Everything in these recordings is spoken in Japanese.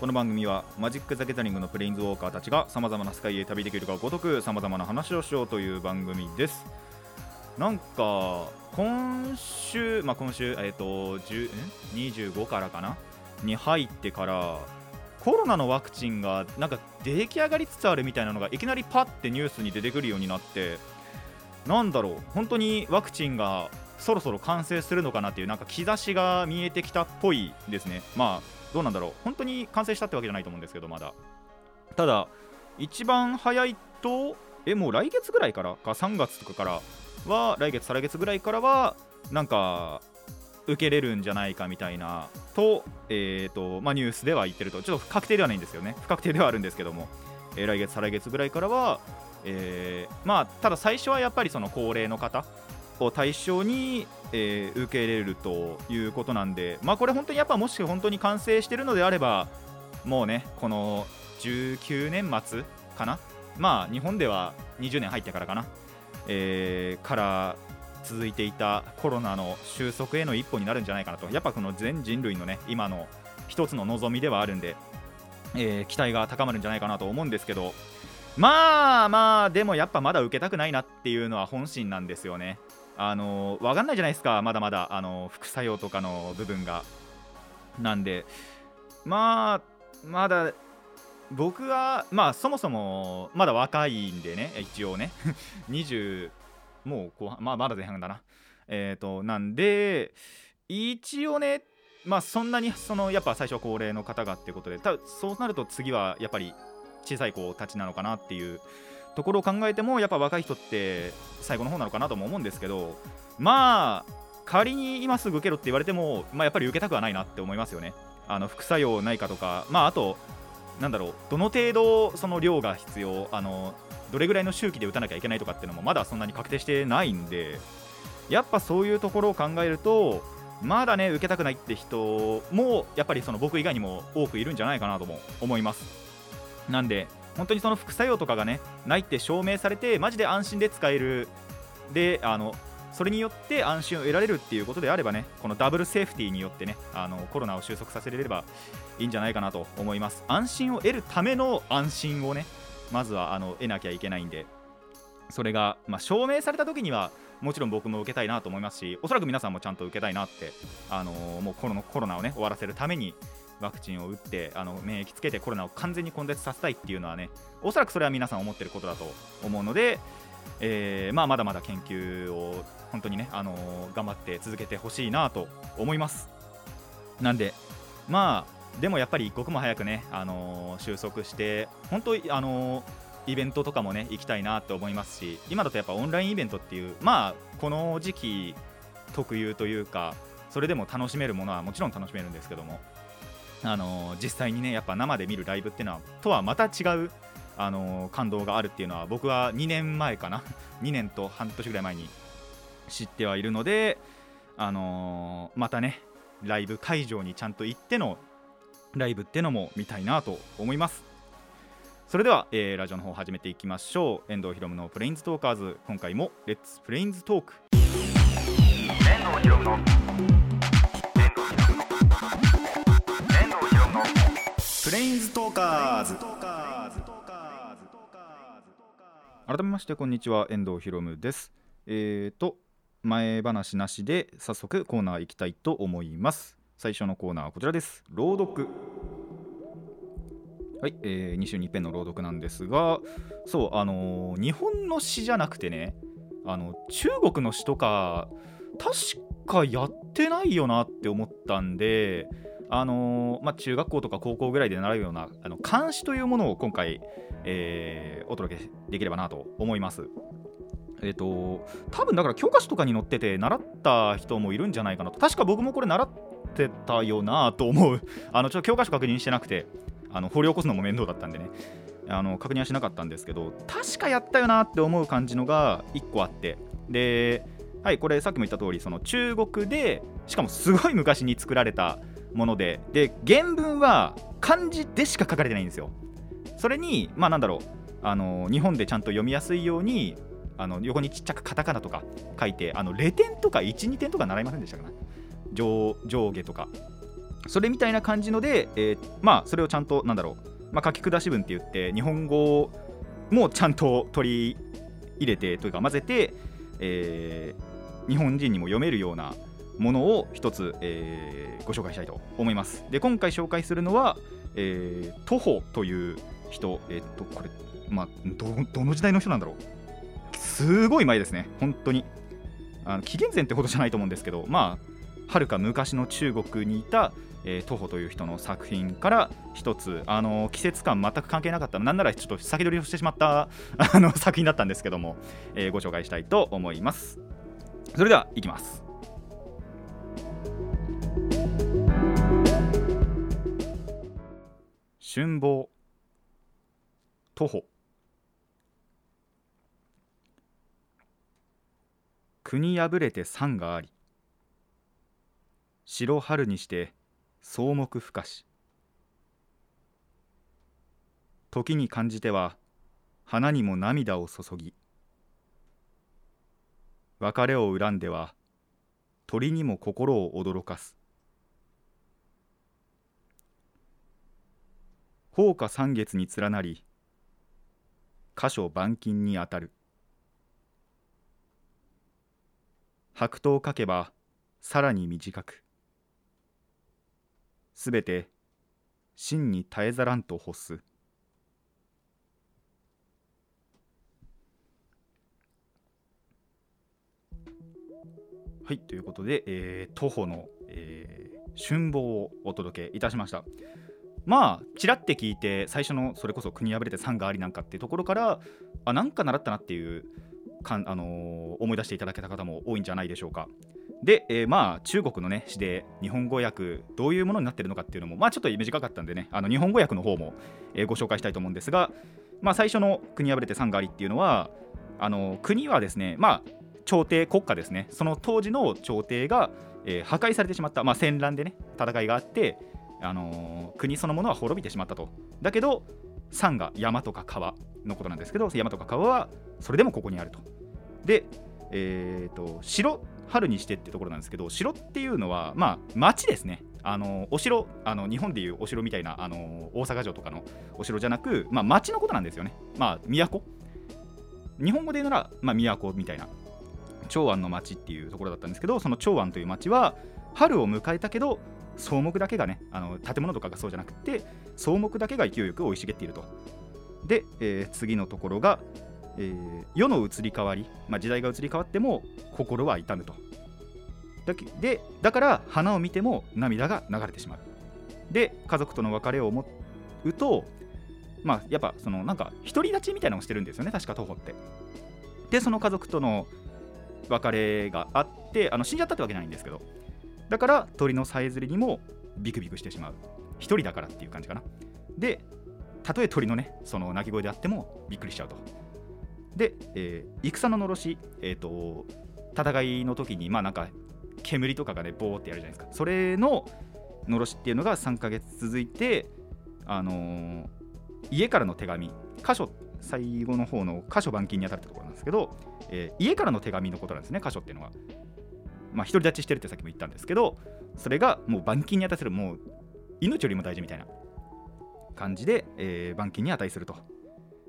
この番組はマジック・ザ・ギャザリングのプレインズウォーカーたちがさまざまな世界へ旅できるかごとくさまざまな話をしようという番組です。なんか今週、まあ、今週、えっと10ん25からかな？に入ってからコロナのワクチンがなんか出来上がりつつあるみたいなのがいきなりパッてニュースに出てくるようになってなんだろう本当にワクチンがそろそろ完成するのかなっていうなんか兆しが見えてきたっぽいですね。まあどうなんだろう。本当に完成したってわけじゃないと思うんですけどまだ。ただ一番早いとえもう来月ぐらいからか？3月とかからは来月再来月ぐらいからはなんか受けれるんじゃないかみたいなと,、えーとまあ、ニュースでは言ってると。ちょっと不確定ではないんですよね。不確定ではあるんですけども、えー来月再来月ぐらいからは、えーまあただ最初はやっぱりその高齢の方を対象に、えー受け入れるということなんで、まあ、これ本当にやっぱもし本当に完成してるのであればもうねこの19年末かな？まあ日本では20年入ってからかな、えーから続いていたコロナの収束への一歩になるんじゃないかなと。やっぱこの全人類のね今の一つの望みではあるんで、えー期待が高まるんじゃないかなと思うんですけどまあまあでもやっぱまだ受けたくないなっていうのは本心なんですよね。あの分かんないじゃないですか。まだまだあの副作用とかの部分が。なんでまあまだ僕はまあそもそもまだ若いんでね一応ね。20もう後半まあまだ前半だな。えっ、となんで一応ねまあそんなにそのやっぱ最初は高齢の方がってことでたそうなると次はやっぱり小さい子たちなのかなっていうところを考えてもやっぱ若い人って最後の方なのかなとも思うんですけどまあ仮に今すぐ受けろって言われても、まあ、やっぱり受けたくはないなって思いますよね。あの副作用ないかとかまああとなんだろうどの程度その量が必要あのどれぐらいの周期で打たなきゃいけないとかっていうのもまだそんなに確定してないんでやっぱそういうところを考えるとまだね受けたくないって人もやっぱりその僕以外にも多くいるんじゃないかなとも思います。なんで本当にその副作用とかがねないって証明されてマジで安心で使える。であのそれによって安心を得られるっていうことであればねこのダブルセーフティーによってねあのコロナを収束させれればいいんじゃないかなと思います。安心を得るための安心をねまずはあの得なきゃいけないんで。それが、まあ、証明された時にはもちろん僕も受けたいなと思いますしおそらく皆さんもちゃんと受けたいなって、あのーもうコロコロナをね終わらせるためにワクチンを打ってあの免疫つけてコロナを完全に根絶させたいっていうのはねおそらくそれは皆さん思ってることだと思うので、えーまあ、まだまだ研究を本当にね、あのー頑張って続けてほしいなと思います。なんでまあでもやっぱり一刻も早くね、あのー収束して本当あのイベントとかもね行きたいなと思いますし今だとやっぱオンラインイベントっていうまあこの時期特有というかそれでも楽しめるものはもちろん楽しめるんですけどもあの実際にねやっぱ生で見るライブっていうのはとはまた違うあの感動があるっていうのは僕は2年前かな。2年と半年ぐらい前に知ってはいるのであのーまたねライブ会場にちゃんと行ってのライブってのも見たいなと思います。それでは、えーラジオの方始めていきましょう。遠藤ひろむのプレインズトーカーズ。今回もレッツプレインズトーク。遠藤ひろむのレインズトーカーズ改めましてこんにちは遠藤ひろむです。えーと前話なしで早速コーナー行きたいと思います。最初のコーナーはこちらです。朗読。はい、えー2週に一遍の朗読なんですがそうあのー日本の詩じゃなくてねあの中国の詩とか確かやってないよなって思ったんであのーまあ、中学校とか高校ぐらいで習うようなあの漢詩というものを今回、えーお届けできればなと思います。えっ、と多分だから教科書とかに載ってて習った人もいるんじゃないかなと。確か僕もこれ習ってたよなと思う。あのちょっと教科書確認してなくてあの掘り起こすのも面倒だったんでね。あの確認はしなかったんですけど確かやったよなって思う感じのが1個あって。ではいこれさっきも言った通りその中国でしかもすごい昔に作られたものでで原文は漢字でしか書かれてないんですよ。それにまあなんだろうあの日本でちゃんと読みやすいようにあの横にちっちゃくカタカナとか書いてあの0点とか12点とか習いませんでしたかね上上下とか。それみたいな感じので、えーまあそれをちゃんとなんだろう、まあ、書き下し文って言って日本語もちゃんと取り入れてというか混ぜて、えー日本人にも読めるようなものを一つ、えーご紹介したいと思います。で今回紹介するのは、えー、徒歩という人。えっとこれまあどどの時代の人なんだろう。すごい前ですね。本当に。あの紀元前ってほどじゃないと思うんですけどまあはるか昔の中国にいた、えー、徒歩という人の作品から一つあの季節感全く関係なかったなんならちょっと先取りをしてしまったあの作品だったんですけども、えーご紹介したいと思います。それではいきます。春望徒歩。国破れて山があり白春にして草木不可し。時に感じては花にも涙を注ぎ別れを恨んでは鳥にも心を驚かす。放火三月に連なり箇所板金にあたる。白桃書けばさらに短く。すべて真に絶えざらんと欲す。はいということで、えー徒歩の、えー春望をお届けいたしました。まあちらって聞いて最初のそれこそ国破れて山がありなんかっていうところからあなんか習ったなっていうかん、あのー思い出していただけた方も多いんじゃないでしょうか。で、えーまあ中国のね詩で日本語訳どういうものになってるのかっていうのもまあちょっと短かったんでねあの日本語訳の方も、えーご紹介したいと思うんですがまあ最初の国破れて山がありっていうのはあの国はですねまあ朝廷国家ですね。その当時の朝廷が、えー破壊されてしまった、まあ、戦乱でね戦いがあって、あのー国そのものは滅びてしまったと。だけど山が山とか川のことなんですけど山とか川はそれでもここにあると。でえー、と城春にしてってところなんですけど城っていうのはまあ町ですね。あのお城あの日本でいうお城みたいなあの大阪城とかのお城じゃなく、まあ、町のことなんですよね。まあ都。日本語で言うなら、まあ、都みたいな。長安の町っていうところだったんですけどその長安という町は春を迎えたけど草木だけがねあの建物とかがそうじゃなくて草木だけが勢いよく生い茂っていると。で、えー次のところが、えー世の移り変わり、まあ、時代が移り変わっても心は痛むと。だでだから花を見ても涙が流れてしまう。で家族との別れを思うとまあやっぱそのなんか独り立ちみたいなのをしてるんですよね確か徒歩って。でその家族との別れがあってあの死んじゃったってわけじゃないんですけど。だから鳥のさえずりにもビクビクしてしまう。一人だからっていう感じかな。でたとえ鳥のねその鳴き声であってもびっくりしちゃうと。で、えー戦ののろし、えー、と戦いの時にまあなんか煙とかがねボーってやるじゃないですか。それののろしっていうのが3ヶ月続いてあのー家からの手紙。箇所最後の方の箇所板金に当たるところなんですけど、えー家からの手紙のことなんですね箇所っていうのはまあ独り立ちしてるってさっきも言ったんですけどそれがもう板金に値するもう命よりも大事みたいな感じで、えー板金に値すると。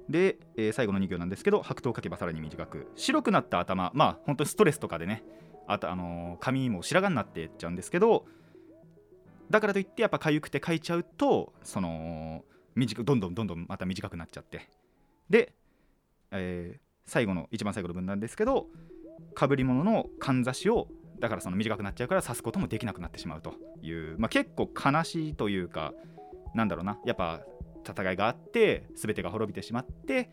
で、えー最後の2行なんですけど白桃を書けばさらに短く白くなった頭まあ本当にストレスとかでねあとあのー髪も白髪になってっちゃうんですけどだからといってやっぱ痒くて書いちゃうとその短くどんどんどんどんまた短くなっちゃって。で、えー最後の一番最後の文なんですけどかぶり物のかんざしをだからその短くなっちゃうから刺すこともできなくなってしまうという、まあ、結構悲しいというかなんだろうな。やっぱ戦いがあって全てが滅びてしまって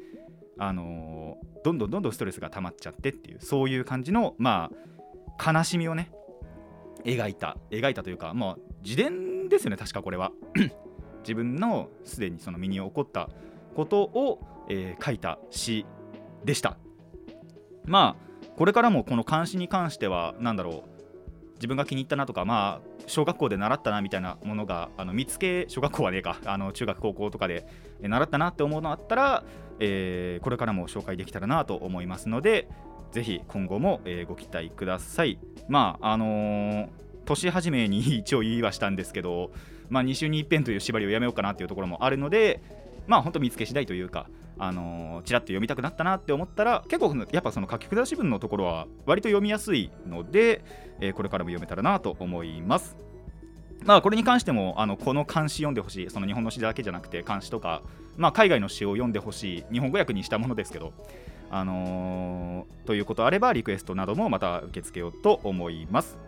あのーどんどんどんどんストレスが溜まっちゃってっていうそういう感じのまあ悲しみをね描いた描いたというかまあ自伝ですよね確かこれは。自分のすでにその身に起こったことを、えー書いた詩でした。まあこれからもこの漢詩に関しては何だろう自分が気に入ったなとかまあ小学校で習ったなみたいなものがあの見つけ小学校はねえかあの中学高校とかで習ったなって思うのあったら、えーこれからも紹介できたらなと思いますのでぜひ今後も、えーご期待ください。まああのー年始めに一応言いはしたんですけど、まあ、2週に一遍という縛りをやめようかなっていうところもあるのでまあ本当見つけ次第というかあのーちらっと読みたくなったなって思ったら結構やっぱその書き下し文のところは割と読みやすいので、えーこれからも読めたらなと思います。まあこれに関してもあのこの漢詩読んでほしい。その日本の詩だけじゃなくて漢詩とか、まあ、海外の詩を読んでほしい。日本語訳にしたものですけどあのーということあればリクエストなどもまた受け付けようと思います。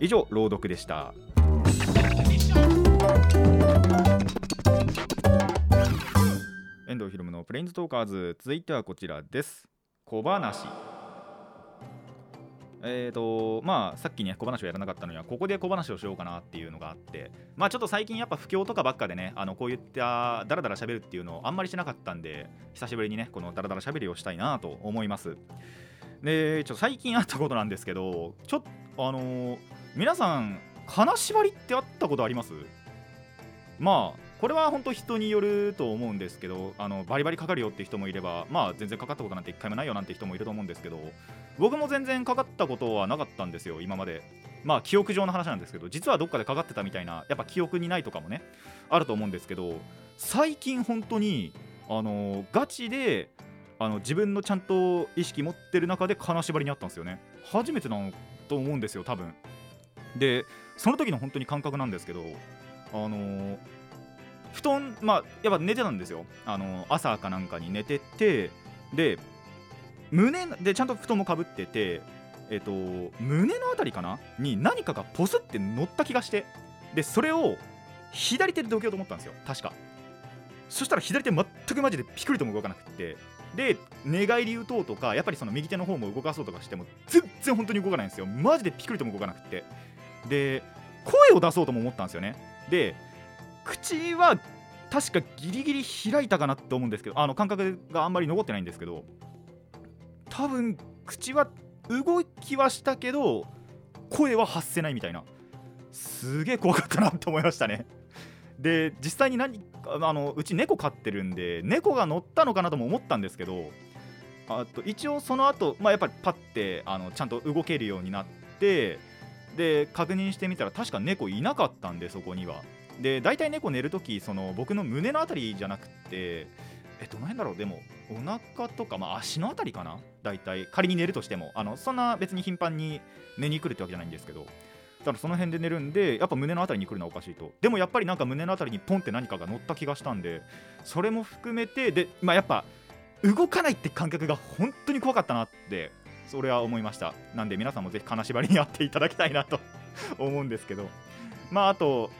以上朗読でした。遠藤ひろむのプレインズトーカーズ。続いてはこちらです。小話。えーとまあさっきね小話をやらなかったのにはここで小話をしようかなっていうのがあって。まあちょっと最近やっぱ不況とかばっかでねあのこういったダラダラ喋るっていうのをあんまりしなかったんで久しぶりにねこのダラダラ喋りをしたいなと思います。でちょっと最近あったことなんですけどちょっとあのー皆さん金縛りってあったことあります？まあこれは本当人によると思うんですけどあのバリバリかかるよって人もいればまあ全然かかったことなんて一回もないよなんて人もいると思うんですけど僕も全然かかったことはなかったんですよ今まで。まあ記憶上の話なんですけど実はどっかでかかってたみたいなやっぱ記憶にないとかもねあると思うんですけど最近本当にあのガチであの自分のちゃんと意識持ってる中で金縛りにあったんですよね。初めてなのと思うんですよ多分。でその時の本当に感覚なんですけどあの布団まあやっぱ寝てたんですよ。あの朝かなんかに寝ててで胸でちゃんと布団もかぶっててえっ、と胸のあたりかな？に何かがポスって乗った気がしてでそれを左手でどけようと思ったんですよ。確か。そしたら左手全くマジでピクリとも動かなくって。で寝返り打とうとかやっぱりその右手の方も動かそうとかしても全然本当に動かないんですよ。マジでピクリとも動かなくって。で声を出そうとも思ったんですよね。で口は確かギリギリ開いたかなって思うんですけどあの感覚があんまり残ってないんですけど多分口は動きはしたけど声は発せないみたいな。すげえ怖かったなって思いましたね。で実際に何あのうち猫飼ってるんで猫が乗ったのかなとも思ったんですけどあと一応その後、まあやっぱりパッてあのちゃんと動けるようになってで確認してみたら確か猫いなかったんでそこには。で大体猫寝るときその僕の胸のあたりじゃなくてえどの辺だろう？でもお腹とか、まあ、足のあたりかな？大体。仮に寝るとしても。あのそんな別に頻繁に寝に来るってわけじゃないんですけど。だからその辺で寝るんでやっぱ胸のあたりに来るのはおかしいと。でもやっぱりなんか胸のあたりにポンって何かが乗った気がしたんでそれも含めてでまあやっぱ動かないって感覚が本当に怖かったなってそれは思いました。なんで皆さんもぜひ金縛りにやっていただきたいなと思うんですけど。まああと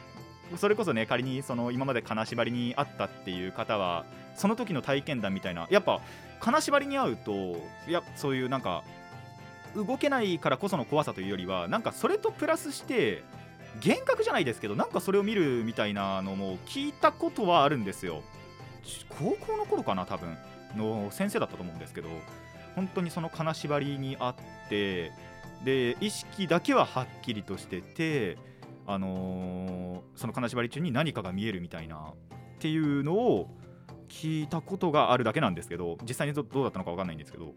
それこそね仮にその今まで金縛りにあったっていう方はその時の体験談みたいなやっぱ金縛りに遭うといやそういうなんか動けないからこその怖さというよりはなんかそれとプラスして幻覚じゃないですけどなんかそれを見るみたいなのも聞いたことはあるんですよ。高校の頃かな多分。の先生だったと思うんですけど本当にその金縛りにあってで意識だけははっきりとしててあのーその金縛り中に何かが見えるみたいなっていうのを聞いたことがあるだけなんですけど実際にどうだったのか分かんないんですけど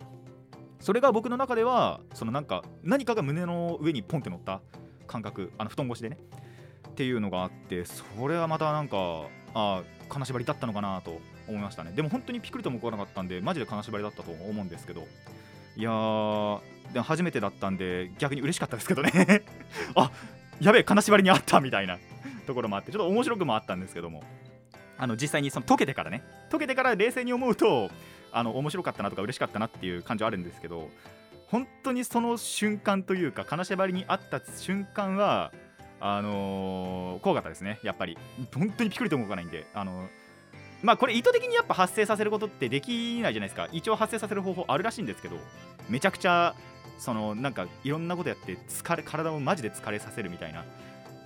それが僕の中ではそのなんか何かが胸の上にポンって乗った感覚あの布団越しでね。っていうのがあってそれはまたなんかあー金縛りだったのかなと思いましたね。でも本当にピクリとも来なかったんでマジで金縛りだったと思うんですけど。いやーで初めてだったんで逆に嬉しかったですけどね。あやべえ金縛りにあったみたいな。ところもあってちょっと面白くもあったんですけども。あの実際にその解けてからね。解けてから冷静に思うとあの面白かったなとか嬉しかったなっていう感じはあるんですけど本当にその瞬間というか金縛りにあった瞬間はあのー怖かったですね。やっぱり。本当にピクリと動かないんで。あのまあこれ意図的にやっぱ発生させることってできないじゃないですか。一応発生させる方法あるらしいんですけどめちゃくちゃそのなんかいろんなことやって疲れ体をマジで疲れさせるみたいなっ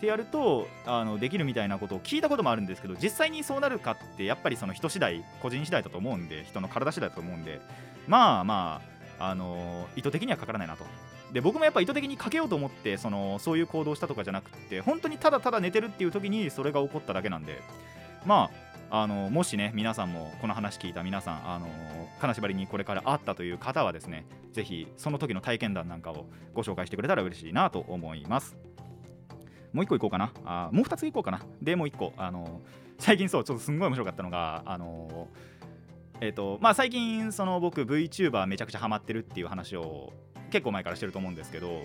てやるとあのできるみたいなことを聞いたこともあるんですけど実際にそうなるかってやっぱりその人次第個人次第だと思うんで人の体次第だと思うんでまあまああの意図的にはかからないなと。で僕もやっぱ意図的にかけようと思ってそのそういう行動をしたとかじゃなくて本当にただただ寝てるっていう時にそれが起こっただけなんでまああのもしね皆さんもこの話聞いた皆さんあの金縛りにこれからあったという方はですねぜひその時の体験談なんかをご紹介してくれたら嬉しいなと思います。もう一個いこうかな。あもう二ついこうかな。でもう一個。あの最近そうちょっとすんごい面白かったのがあのえっ、とまあ最近その僕 VTuber めちゃくちゃハマってるっていう話を結構前からしてると思うんですけど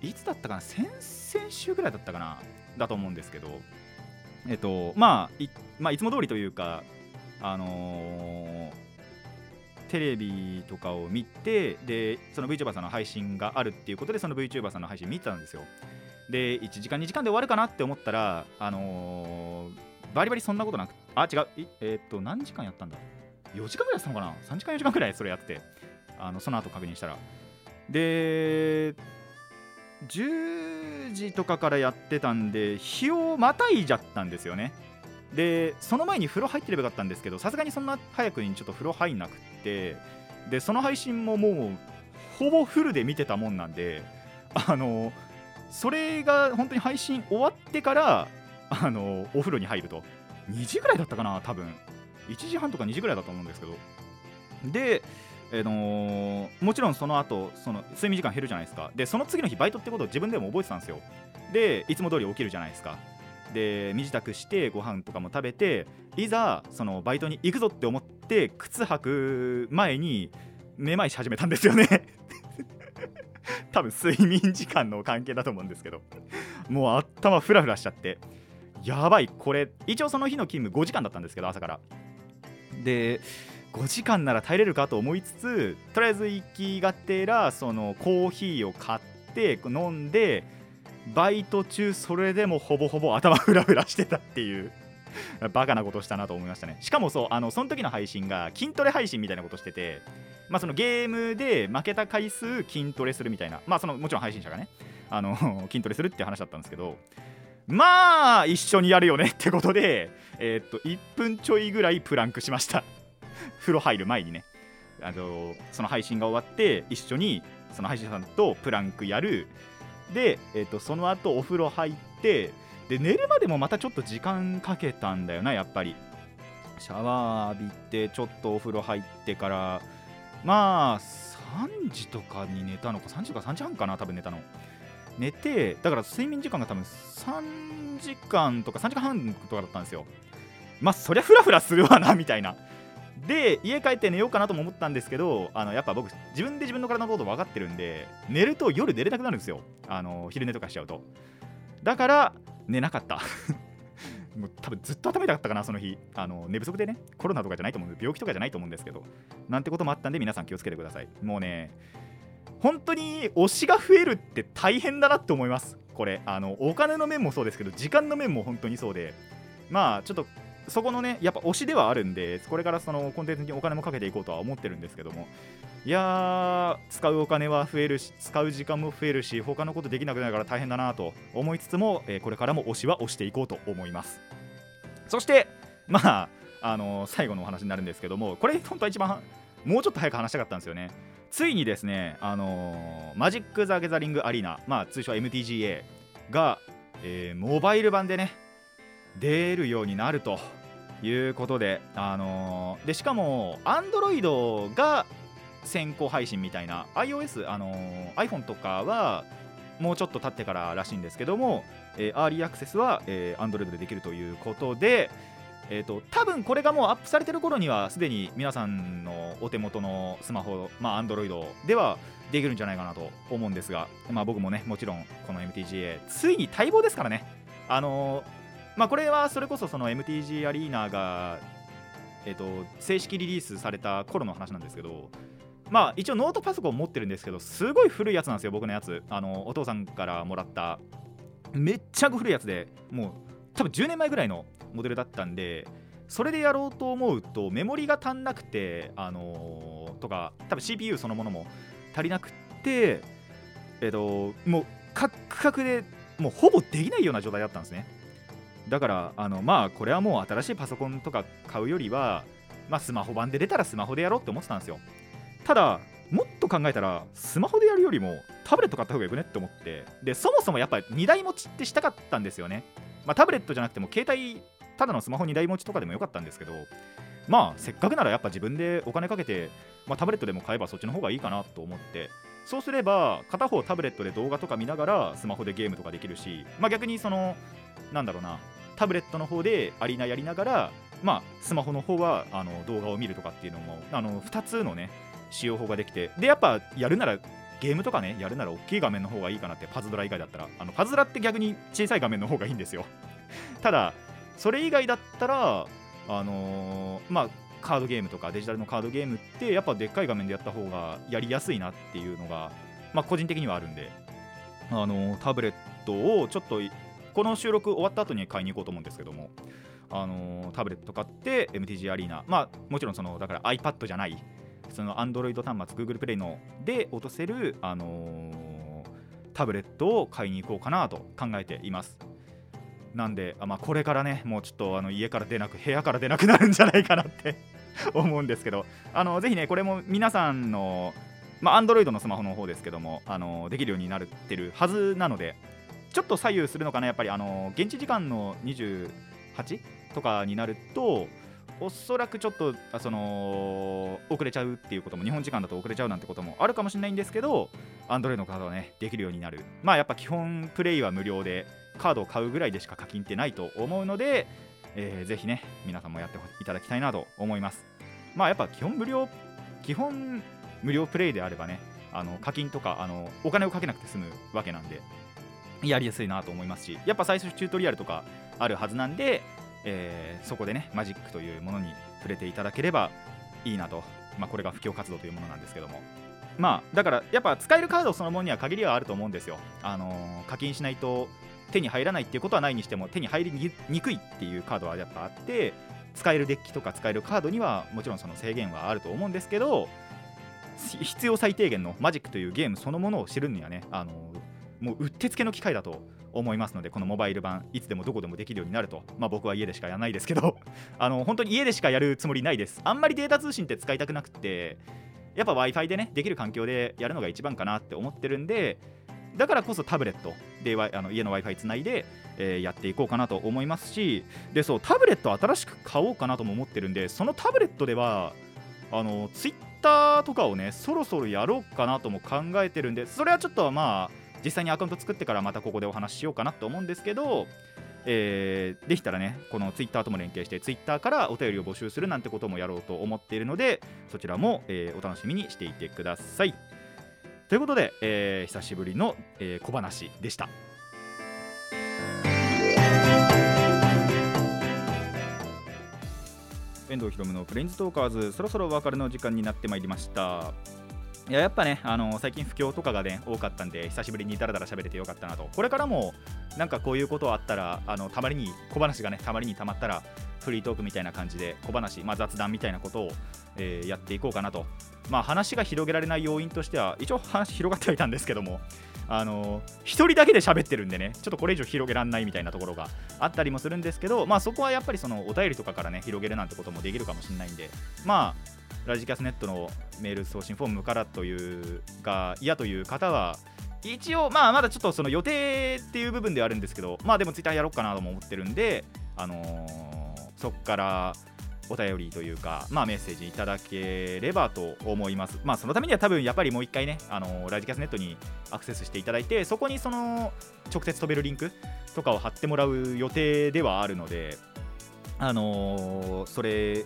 いつだったかな？先々週ぐらいだったかな？だと思うんですけどえっとまあい,、まあ、いつも通りというかあのーテレビとかを見てでその VTuber さんの配信があるっていうことでその VTuber さんの配信見てたんですよ。で1時間2時間で終わるかなって思ったらあのーバリバリそんなことなくあ違うえっと何時間やったんだ？4時間ぐらいやったのかな？3時間4時間ぐらいそれやっててあのその後確認したら。で10時とかからやってたんで日をまたいじゃったんですよね。でその前に風呂入ってればよかったんですけどさすがにそんな早くにちょっと風呂入んなくってでその配信ももうほぼフルで見てたもんなんであのそれが本当に配信終わってからあのお風呂に入ると。2時ぐらいだったかな多分。1時半とか2時ぐらいだと思うんですけど。であのーもちろんその後その睡眠時間減るじゃないですか。でその次の日バイトってことを自分でも覚えてたんですよ。でいつも通り起きるじゃないですか。で身支度してご飯とかも食べていざそのバイトに行くぞって思って靴履く前にめまいし始めたんですよね。多分睡眠時間の関係だと思うんですけど。もう頭フラフラしちゃって。やばいこれ。一応その日の勤務5時間だったんですけど朝から。で5時間なら耐えれるかと思いつつとりあえず行きがてらそのコーヒーを買って飲んでバイト中それでもほぼほぼ頭フラフラしてたっていうバカなことしたなと思いましたね。しかもそうあのその時の配信が筋トレ配信みたいなことしててまあそのゲームで負けた回数筋トレするみたいなまあそのもちろん配信者がねあの 筋トレするって話だったんですけどまあ一緒にやるよねってことでえーっと1分ちょいぐらいプランクしました。風呂入る前にねあのその配信が終わって一緒にその配信者さんとプランクやる。で、えー、とその後お風呂入ってで寝るまでもまたちょっと時間かけたんだよなやっぱり。シャワー浴びてちょっとお風呂入ってから。まあ3時とかに寝たのか3時とか3時半かな多分寝たの。寝てだから睡眠時間が多分3時間とか3時間半とかだったんですよ。まあそりゃフラフラするわなみたいな。で家帰って寝ようかなとも思ったんですけどあのやっぱ僕自分で自分の体のこと分かってるんで寝ると夜寝れなくなるんですよ。あの昼寝とかしちゃうと。だから寝なかった。もう多分ずっと頭痛かったかなその日。あの寝不足でねコロナとかじゃないと思うんで病気とかじゃないと思うんですけどなんてこともあったんで皆さん気をつけてください。もうね本当に推しが増えるって大変だなって思います。これ。あのお金の面もそうですけど時間の面も本当にそうで。まあちょっとそこのねやっぱ推しではあるんでこれからそのコンテンツにお金もかけていこうとは思ってるんですけどもいや使うお金は増えるし使う時間も増えるし他のことできなくなるから大変だなと思いつつも、えーこれからも推しは推していこうと思います。そしてまああの最後のお話になるんですけどもこれ本当は一番もうちょっと早く話したかったんですよね。ついにですねあのマジック・ザ・ギャザリング・アリーナまあ通称 MTGA が、えーモバイル版でね出るようになるということで、あのーでしかも Android が先行配信みたいな iOS、あのー iPhone とかはもうちょっと経ってかららしいんですけども、えーアーリーアクセスは、えー Android でできるということで、えー、と多分これがもうアップされてる頃にはすでに皆さんのお手元のスマホ、まあ、Android ではできるんじゃないかなと思うんですが、まあ、僕もねもちろんこの MTGA ついに待望ですからね。あのーまあ、これはそれこそその MTG アリーナが、えー、と正式リリースされた頃の話なんですけどまあ一応ノートパソコン持ってるんですけどすごい古いやつなんですよ僕のやつ。あのお父さんからもらっためっちゃ古いやつでもう多分10年前ぐらいのモデルだったんでそれでやろうと思うとメモリが足んなくてあのーとか多分 CPU そのものも足りなくてえっ、ともうカックカクでもうほぼできないような状態だったんですね。だからあのまあこれはもう新しいパソコンとか買うよりは、まあ、スマホ版で出たらスマホでやろうって思ってたんですよ。ただもっと考えたらスマホでやるよりもタブレット買った方がよくねって思ってでそもそもやっぱり2台持ちってしたかったんですよね、まあ、タブレットじゃなくても携帯ただのスマホ2台持ちとかでもよかったんですけどまあせっかくならやっぱ自分でお金かけて、まあ、タブレットでも買えばそっちの方がいいかなと思ってそうすれば片方タブレットで動画とか見ながらスマホでゲームとかできるし、まあ、逆にそのなんだろうな。タブレットの方でアリーナやりながら、まあ、スマホの方はあの動画を見るとかっていうのもあの2つのね使用法ができてでやっぱやるならゲームとかねやるなら大きい画面の方がいいかなってパズドラ以外だったらあのパズドラって逆に小さい画面の方がいいんですよ。ただそれ以外だったらあのーまあカードゲームとかデジタルのカードゲームってやっぱでっかい画面でやった方がやりやすいなっていうのが、まあ、個人的にはあるんで、あのータブレットをちょっとこの収録終わった後に買いに行こうと思うんですけども、あのータブレット買って MTG アリーナまあもちろんそのだから iPad じゃないその Android 端末 Google プレイので落とせる、あのータブレットを買いに行こうかなと考えています。なんで、あまあ、これからねもうちょっとあの家から出なく部屋から出なくなるんじゃないかなって 思うんですけどあのぜひねこれも皆さんのまあ Android のスマホの方ですけどもあのできるようになってるはずなのでちょっと左右するのかなやっぱりあの現地時間の28とかになるとおそらくちょっとその遅れちゃうっていうことも日本時間だと遅れちゃうなんてこともあるかもしれないんですけど Android の方はねできるようになる。まあやっぱ基本プレイは無料でカードを買うぐらいでしか課金ってないと思うので、えーぜひね皆さんもやっていただきたいなと思います。まあやっぱ基本無料基本無料プレイであればねあの課金とかあのお金をかけなくて済むわけなんでやりやすいなと思いますしやっぱ最初チュートリアルとかあるはずなんで、えーそこでねマジックというものに触れていただければいいなと、まあ、これが布教活動というものなんですけども。まあだからやっぱ使えるカードそのものには限りはあると思うんですよ。あのー課金しないと手に入らないっていうことはないにしても手に入りにくいっていうカードはやっぱあって使えるデッキとか使えるカードにはもちろんその制限はあると思うんですけど必要最低限のマジックというゲームそのものを知るにはねあのもううってつけの機会だと思いますのでこのモバイル版いつでもどこでもできるようになると。まあ僕は家でしかやらないですけど。あの本当に家でしかやるつもりないです。あんまりデータ通信って使いたくなくてやっぱ w i f i でねできる環境でやるのが一番かなって思ってるんでだからこそタブレットであの家の w i f i つないで、えーやっていこうかなと思いますしでそうタブレット新しく買おうかなとも思ってるんでそのタブレットではあのツイッターとかをねそろそろやろうかなとも考えてるんでそれはちょっとまあ実際にアカウント作ってからまたここでお話ししようかなと思うんですけど、えーできたらねこのツイッターとも連携してツイッターからお便りを募集するなんてこともやろうと思っているのでそちらも、えーお楽しみにしていてください。ということで、えー久しぶりの、えー小話でした。遠藤ひろむのプレインズトーカーズそろそろお別れの時間になってまいりました。いややっぱねあの最近不況とかがね多かったんで久しぶりにダラダラ喋れてよかったなと。これからもなんかこういうことあったらあのたまりに小話がねたまりにたまったらフリートークみたいな感じで小話、まあ、雑談みたいなことを、えーやっていこうかなと。まあ話が広げられない要因としては一応話広がってはいたんですけどもあの一人だけで喋ってるんでねちょっとこれ以上広げられないみたいなところがあったりもするんですけどまあそこはやっぱりそのお便りとかからね広げるなんてこともできるかもしれないんでまあラジキャスネットのメール送信フォームからというが嫌という方は一応まあまだちょっとその予定っていう部分ではあるんですけどまあでもツイッターやろうかなとも思ってるんであのーそこからお便りというか、まあ、メッセージいただければと思います。まあ、そのためには多分やっぱりもう一回ね、あのラジキャスネットにアクセスしていただいて、そこにその直接飛べるリンクとかを貼ってもらう予定ではあるので、あのーそれ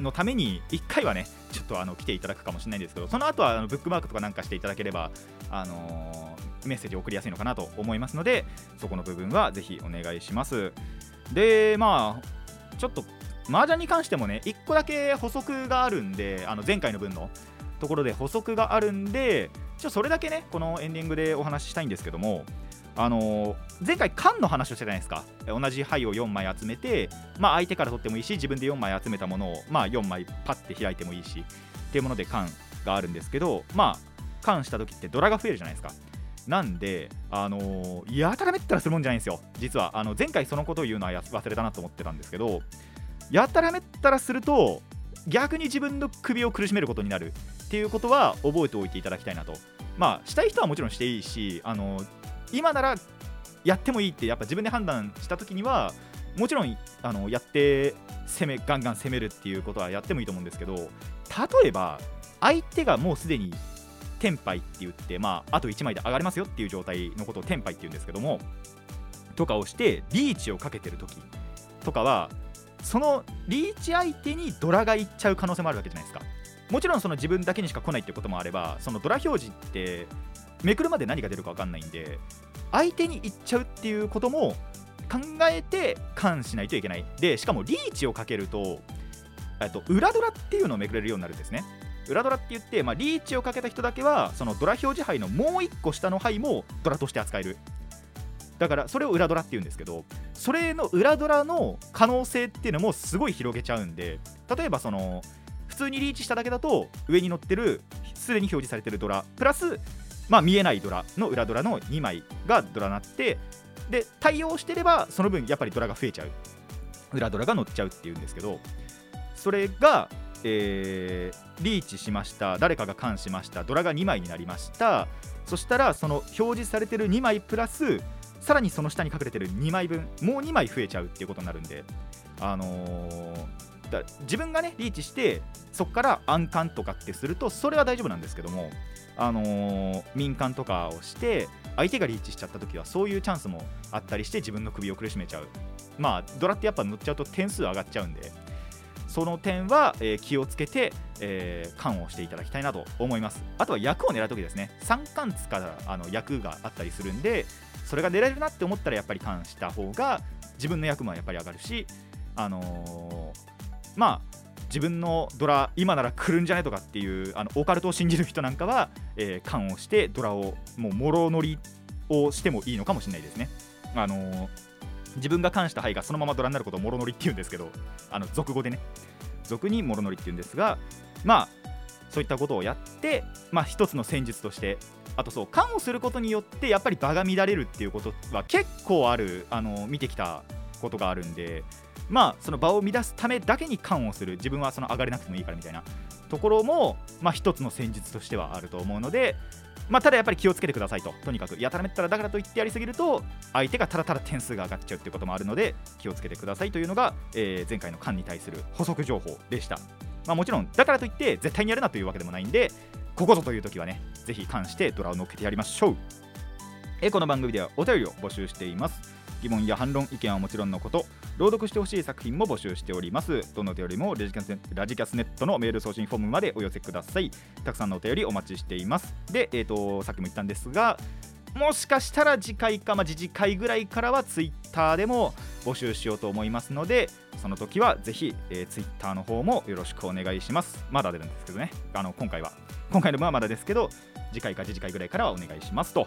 のために1回はね、ちょっとあの来ていただくかもしれないんですけど、その後はあのブックマークとかなんかしていただければ、あのーメッセージ送りやすいのかなと思いますので、そこの部分はぜひお願いします。で、まあ、ちょっと麻雀に関してもね、1個だけ補足があるんで、あの前回の分のところで補足があるんで、ちょっとそれだけね、このエンディングでお話ししたいんですけども、あの前回、缶の話をしたじゃないですか、同じ牌を4枚集めて、まあ、相手から取ってもいいし、自分で4枚集めたものを、まあ、4枚パッて開いてもいいしっていうもので缶があるんですけど、まあ、缶した時ってドラが増えるじゃないですか。なんで、あのーやたらめったらするもんじゃないんですよ。実はあの前回そのことを言うのは忘れたなと思ってたんですけどやたらめったらすると逆に自分の首を苦しめることになるっていうことは覚えておいていただきたいなと。まあしたい人はもちろんしていいしあの今ならやってもいいってやっぱ自分で判断した時にはもちろんあのやって攻めガンガン攻めるっていうことはやってもいいと思うんですけど例えば相手がもうすでにテンパイって言って、まあ、あと1枚で上がれますよっていう状態のことをテンパイって言うんですけどもとかをしてリーチをかけてる時とかはそのリーチ相手にドラがいっちゃう可能性もあるわけじゃないですか。もちろんその自分だけにしか来ないってこともあればそのドラ表示ってめくるまで何が出るか分かんないんで相手に行っちゃうっていうことも考えて管しないといけない。でしかもリーチをかけるとと裏ドラっていうのをめくれるようになるんですね。裏ドラって言って、まあ、リーチをかけた人だけはそのドラ表示牌のもう1個下の牌もドラとして扱える。だからそれを裏ドラって言うんですけどそれの裏ドラの可能性っていうのもすごい広げちゃうんで例えばその普通にリーチしただけだと上に乗ってるすでに表示されてるドラプラス、まあ、見えないドラの裏ドラの2枚がドラになってで対応してればその分やっぱりドラが増えちゃう。裏ドラが乗っちゃうっていうんですけどそれが、えーリーチしました。誰かがカンしました。ドラが2枚になりました。そしたらその表示されてる2枚プラスさらにその下に隠れてる2枚分もう2枚増えちゃうっていうことになるんであのーだ自分がねリーチしてそこから暗冠とかってするとそれは大丈夫なんですけどもあのー民間とかをして相手がリーチしちゃった時はそういうチャンスもあったりして自分の首を苦しめちゃう。まあドラってやっぱ乗っちゃうと点数上がっちゃうんでその点は、えー気をつけて、えー、缶をしていただきたいなと思います。あとは役を狙う時ですね。3冠つかあの役があったりするんでそれが狙えるなって思ったらやっぱり缶した方が自分の役もやっぱり上がるしあのーまあ自分のドラ今なら来るんじゃないとかっていうあのオカルトを信じる人なんかは、えー、缶をしてドラをもうもろ乗りをしてもいいのかもしれないですね。あのー自分が関した牌がそのままドラになることをもろ乗りっていうんですけどあの俗語でね。俗にもろ乗りっていうんですがまあそういったことをやってまあ一つの戦術としてあとそう缶をすることによってやっぱり場が乱れるっていうことは結構あるあの見てきたことがあるんでまあその場を乱すためだけに缶をする自分はその上がれなくてもいいからみたいなところもまあ一つの戦術としてはあると思うのでまあ、ただやっぱり気をつけてくださいと、とにかくやたらめったらだからといってやりすぎると、相手がただただ点数が上がっちゃうっていうこともあるので、気をつけてくださいというのが、えー前回の缶に対する補足情報でした。まあ、もちろん、だからといって絶対にやるなというわけでもないんで、ここぞという時はね、ぜひ缶してドラを乗っけてやりましょう。えこの番組ではお便りを募集しています。疑問や反論、意見はもちろんのこと、朗読してほしい作品も募集しております。どのお便りもラジキャスネラジキャスネットのメール送信フォームまでお寄せください。たくさんのお便りお待ちしています。で、えー、とさっきも言ったんですが、もしかしたら次回か、まあ、次次回ぐらいからはツイッターでも募集しようと思いますので、その時はぜひ、えー、ツイッターの方もよろしくお願いします。まだ出るんですけどね、あの今回は。今回の分はまだですけど、次回か次次回ぐらいからはお願いしますと。